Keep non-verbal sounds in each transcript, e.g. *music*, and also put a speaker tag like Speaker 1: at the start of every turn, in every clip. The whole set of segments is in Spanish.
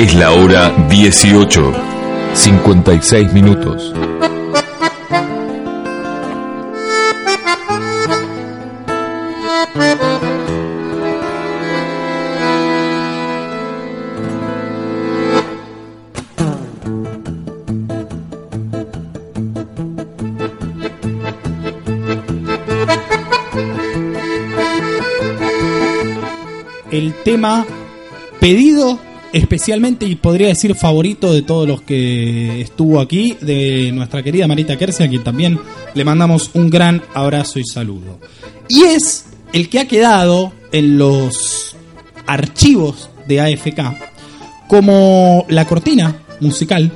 Speaker 1: Es la hora 18, 56 minutos.
Speaker 2: el tema pedido especialmente y podría decir favorito de todos los que estuvo aquí, de nuestra querida Marita Kersia, a quien también le mandamos un gran abrazo y saludo. Y es el que ha quedado en los archivos de AFK como la cortina musical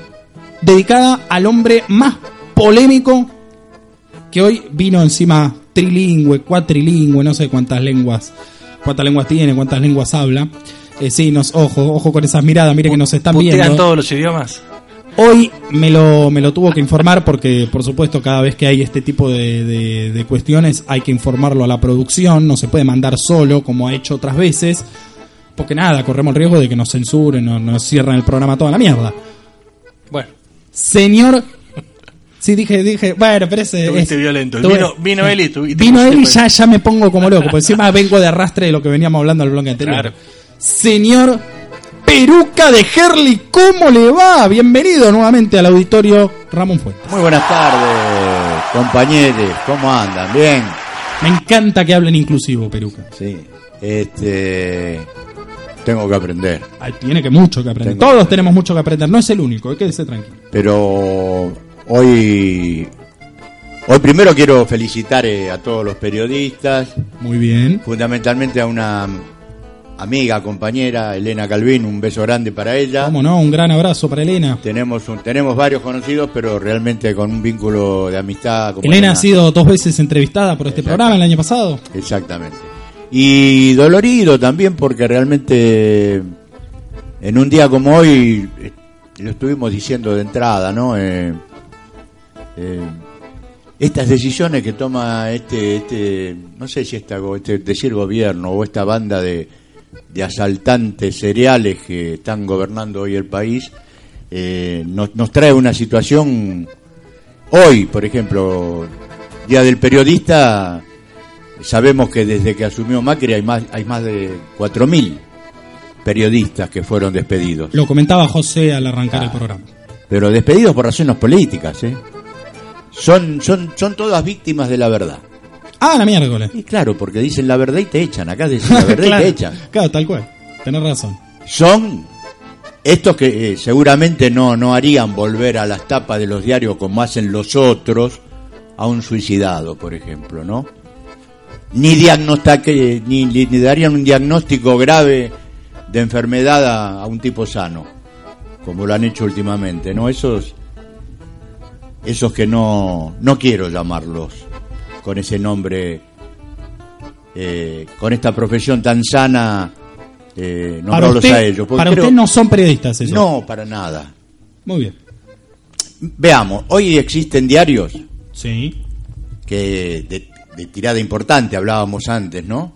Speaker 2: dedicada al hombre más polémico que hoy vino encima trilingüe, cuatrilingüe, no sé cuántas lenguas, cuántas lenguas tiene, cuántas lenguas habla. Eh, sí, nos, ojo, ojo con esas miradas, mire que nos están
Speaker 3: ¿Putean
Speaker 2: viendo.
Speaker 3: todos los idiomas?
Speaker 2: Hoy me lo, me lo tuvo que informar porque, por supuesto, cada vez que hay este tipo de, de- de cuestiones hay que informarlo a la producción, no se puede mandar solo como ha hecho otras veces, porque nada, corremos el riesgo de que nos censuren o nos cierren el programa toda la mierda.
Speaker 3: Bueno,
Speaker 2: Señor... Sí, dije, dije, bueno, pero ese... Es-
Speaker 3: violento.
Speaker 2: tuve-
Speaker 3: Vino- vino él y tú-
Speaker 2: Vino él y ya, ya me pongo como loco, porque encima vengo de arrastre de lo que veníamos hablando al bloque anterior.
Speaker 3: Claro.
Speaker 2: Señor Peruca de Herley, ¿cómo le va? Bienvenido nuevamente al auditorio Ramón Fuentes.
Speaker 4: Muy buenas tardes, compañeros. ¿Cómo andan? Bien.
Speaker 2: Me encanta que hablen inclusivo, Peruca.
Speaker 4: Sí. Este. Tengo que aprender.
Speaker 2: Ay, tiene que mucho que aprender.
Speaker 4: Tengo-
Speaker 2: Todos tenemos mucho que aprender. No es el único, eh, quédese tranquilo.
Speaker 4: Pero hoy. Hoy primero quiero felicitar eh, a todos los periodistas,
Speaker 2: Muy bien.
Speaker 4: fundamentalmente a una amiga, compañera, Elena Calvin, un beso grande para ella.
Speaker 2: ¿Cómo no? Un gran abrazo para Elena.
Speaker 4: Tenemos, un- tenemos varios conocidos, pero realmente con un vínculo de amistad. como
Speaker 2: Elena ha sido dos veces entrevistada por este programa el año pasado.
Speaker 4: Exactamente. Y dolorido también porque realmente en un día como hoy, eh, lo estuvimos diciendo de entrada, ¿no? Eh, eh, estas decisiones que toma este, este no sé si esta, este, decir gobierno o esta banda de, de asaltantes seriales que están gobernando hoy el país, eh, nos, nos trae una situación hoy, por ejemplo, Día del Periodista, sabemos que desde que asumió Macri hay más, hay más de 4.000 periodistas que fueron despedidos.
Speaker 2: Lo comentaba José al arrancar
Speaker 4: Ah.
Speaker 2: el programa.
Speaker 4: Pero despedidos por razones políticas, ¿eh? Son, son, son todas víctimas de la verdad.
Speaker 2: Ah, la miércoles.
Speaker 4: Y claro, porque dicen la verdad y te echan. Acá dicen la *laughs* verdad
Speaker 2: claro,
Speaker 4: y te echan.
Speaker 2: claro, tal cual. Tenés razón.
Speaker 4: Son estos que eh, seguramente no, no harían volver a las tapas de los diarios como hacen los otros a un suicidado, por ejemplo, ¿no? Ni, ni, ni- ni darían un diagnóstico grave de enfermedad a, a un tipo sano, como lo han hecho últimamente, ¿no? Esos, esos que no, no quiero llamarlos con ese nombre, eh, con esta profesión tan sana, eh,
Speaker 2: Para usted,
Speaker 4: a ellos.
Speaker 2: para
Speaker 4: creo-
Speaker 2: usted no son periodistas eso.
Speaker 4: No, para nada.
Speaker 2: Muy bien.
Speaker 4: Veamos, hoy existen diarios
Speaker 2: Sí.
Speaker 4: que de, de tirada importante hablábamos antes, ¿no?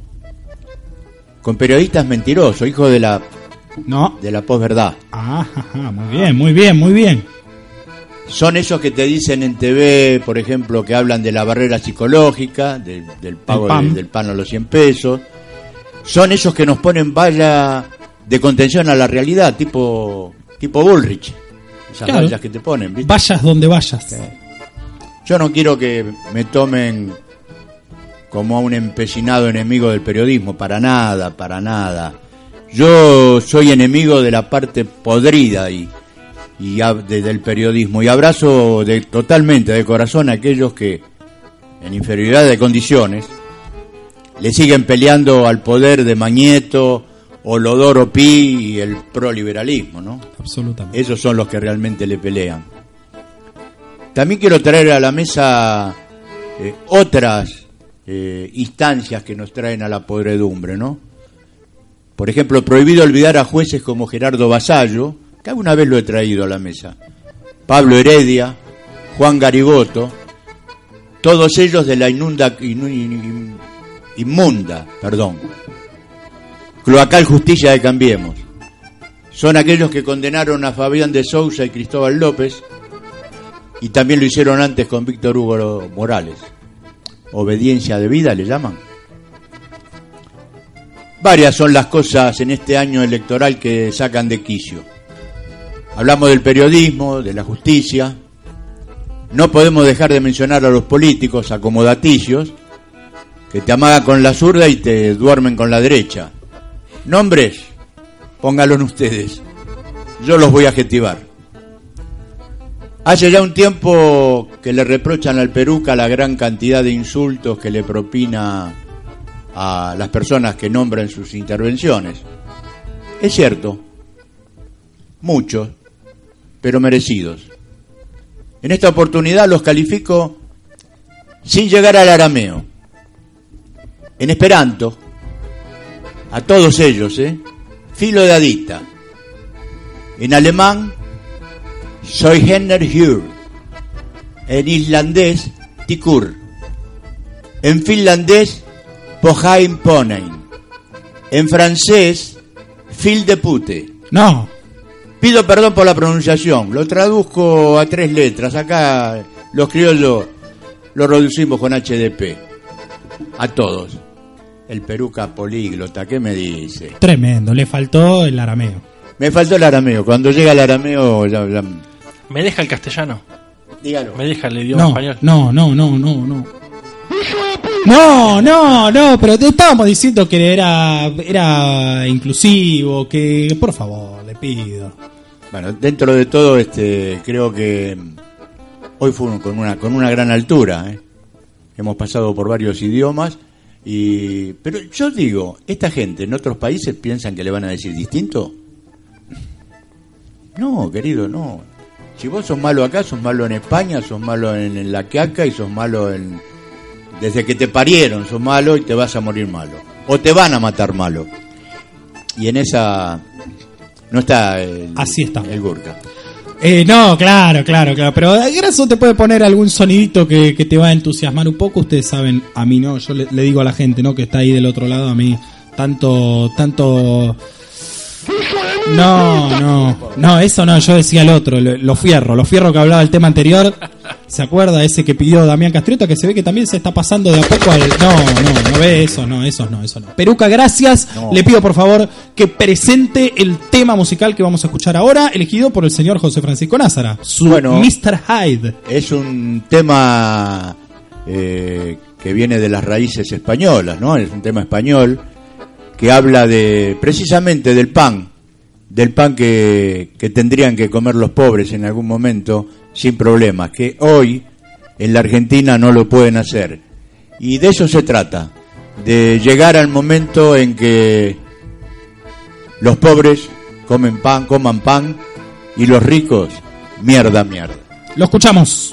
Speaker 4: Con periodistas mentirosos, hijos de la
Speaker 2: No.
Speaker 4: de la posverdad.
Speaker 2: Ah, muy bien, muy bien, muy bien.
Speaker 4: Son esos que te dicen en TV, por ejemplo, que hablan de la barrera psicológica, del, del pago
Speaker 2: Del pan.
Speaker 4: del, del pan a los 100 pesos. Son esos que nos ponen valla de contención a la realidad, tipo, tipo Bullrich. Esas
Speaker 2: Claro.
Speaker 4: vallas que te ponen, ¿viste?
Speaker 2: Vayas donde vayas.
Speaker 4: Yo no quiero que me tomen como a un empecinado enemigo del periodismo, para nada, para nada. Yo soy enemigo de la parte podrida y, y ab- de- del periodismo y abrazo de, totalmente de corazón a aquellos que, en inferioridad de condiciones, le siguen peleando al poder de Mañeto, Olodoro Pi y el proliberalismo, ¿no?
Speaker 2: Absolutamente.
Speaker 4: Esos son los que realmente le pelean. También quiero traer a la mesa eh, otras eh, instancias que nos traen a la podredumbre, ¿no? Por ejemplo, prohibido olvidar a jueces como Gerardo Basallo, que alguna vez lo he traído a la mesa, Pablo Heredia, Juan Garigoto, todos ellos de la inunda, inu- in- inmunda, perdón, cloacal justicia de Cambiemos son aquellos que condenaron a Fabián de Sousa y Cristóbal López y también lo hicieron antes con Víctor Hugo Morales. Obediencia de vida le llaman. Varias son las cosas en este año electoral que sacan de quicio. Hablamos del periodismo, de la justicia. No podemos dejar de mencionar a los políticos acomodaticios que te amagan con la zurda y te duermen con la derecha. Nombres, pónganlos ustedes. Yo los voy a adjetivar. Hace ya un tiempo que le reprochan al Peruca la gran cantidad de insultos que le propina a las personas que nombran sus intervenciones. Es cierto, muchos, pero merecidos. En esta oportunidad los califico sin llegar al arameo. En esperanto, a todos ellos, ¿eh? Filo de adicta. En alemán, soy Henner Hur. En islandés, Tikur. En finlandés, Pohain Ponein. En francés, Fil de pute.
Speaker 2: No.
Speaker 4: Pido perdón por la pronunciación, lo traduzco a tres letras. Acá los criollos lo reducimos con HDP. A todos. El peruca políglota, ¿qué me dice?
Speaker 2: Tremendo, le faltó el arameo.
Speaker 4: Me faltó el arameo. Cuando llega el arameo, ya, ya-
Speaker 3: ¿Me deja el castellano?
Speaker 4: dígalo.
Speaker 3: ¿Me deja el idioma
Speaker 2: No,
Speaker 3: español?
Speaker 2: no, no, no, no, no. No, no, no, pero te estábamos diciendo que era, era inclusivo, que por favor, le pido.
Speaker 4: Bueno, dentro de todo, este, creo que hoy fue con una con una gran altura. ¿eh? Hemos pasado por varios idiomas y, pero yo digo, esta gente en otros países piensan que le van a decir distinto. No, querido, no. Si vos sos malo acá, sos malo en España, sos malo en, en la Quiaca y sos malo en desde que te parieron, sos malo y te vas a morir malo o te van a matar malo. Y en esa no está el,
Speaker 2: Así está.
Speaker 4: el Gurka.
Speaker 2: Eh, no, claro, claro, claro. Pero Graso te puede poner algún sonidito que, que te va a entusiasmar un poco. Ustedes saben, a mí no, yo le, le digo a la gente, ¿no? Que está ahí del otro lado, a mí, tanto, tanto. No, no, no, eso no, yo decía el otro, lo, lo fierro, lo fierro que hablaba del tema anterior. ¿Se acuerda ese que pidió Damián Castriota? Que se ve que también se está pasando de a poco al. No, no, no ve eso, no, eso no, eso no. Peruca, gracias.
Speaker 4: No.
Speaker 2: Le pido por favor que presente el tema musical que vamos a escuchar ahora, elegido por el señor José Francisco Názara, su
Speaker 4: Bueno.
Speaker 2: Mr. Hyde.
Speaker 4: Es un tema eh, que viene de las raíces españolas, ¿no? Es un tema español que habla de precisamente del pan, del pan que, que tendrían que comer los pobres en algún momento sin problemas, que hoy en la Argentina no lo pueden hacer. Y de eso se trata, de llegar al momento en que los pobres comen pan, coman pan y los ricos mierda, mierda.
Speaker 2: Lo escuchamos.